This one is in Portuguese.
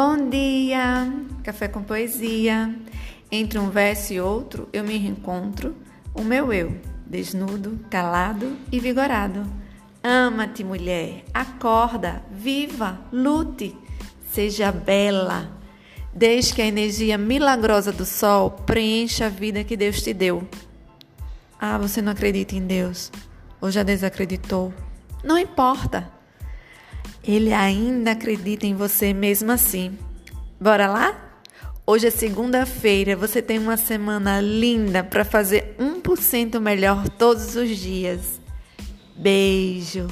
Bom dia, café com poesia. Entre um verso e outro, eu me reencontro o meu eu, desnudo, calado e vigorado. Ama-te, mulher, acorda, viva, lute, seja bela. Desde que a energia milagrosa do sol preencha a vida que Deus te deu. Ah, você não acredita em Deus? Ou já desacreditou? Não importa. Ele ainda acredita em você mesmo assim. Bora lá? Hoje é segunda-feira, você tem uma semana linda para fazer 1% melhor todos os dias. Beijo!